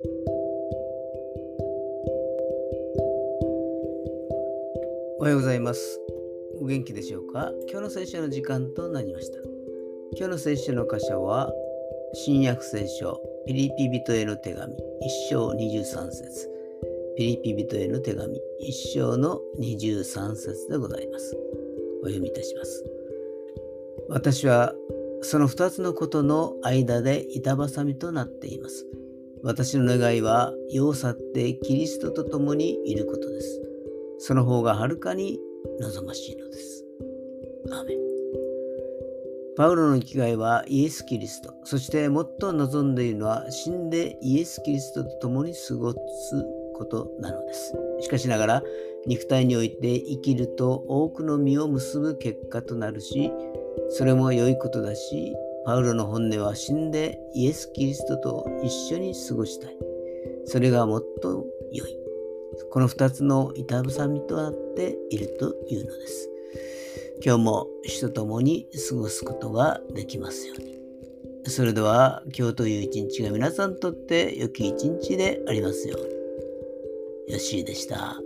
おはようございます。お元気でしょうか？今日の聖書の時間となりました。今日の聖書の箇所は、新約聖書、ピリピ人への手紙、1章23節ピリピ人への手紙、1章の23節でございます。お読みいたします。私はその2つのことの間で板挟みとなっています。私の願いは世を去ってキリストと共にいることです。その方がはるかに望ましいのです。アメパウロの生きがいはイエス・キリスト、そして最も望んでいるのは死んでイエス・キリストと共に過ごすことなのです。しかしながら、肉体において生きると多くの実を結ぶ結果となるし、それも良いことだし、パウロの本音は死んでイエス・キリストと一緒に過ごしたい。それがもっと良い。この2つの板挟みとなっているというのです。今日も主と共に過ごすことができますように。それでは今日という一日が皆さんにとって良き一日でありますように。よしーでした。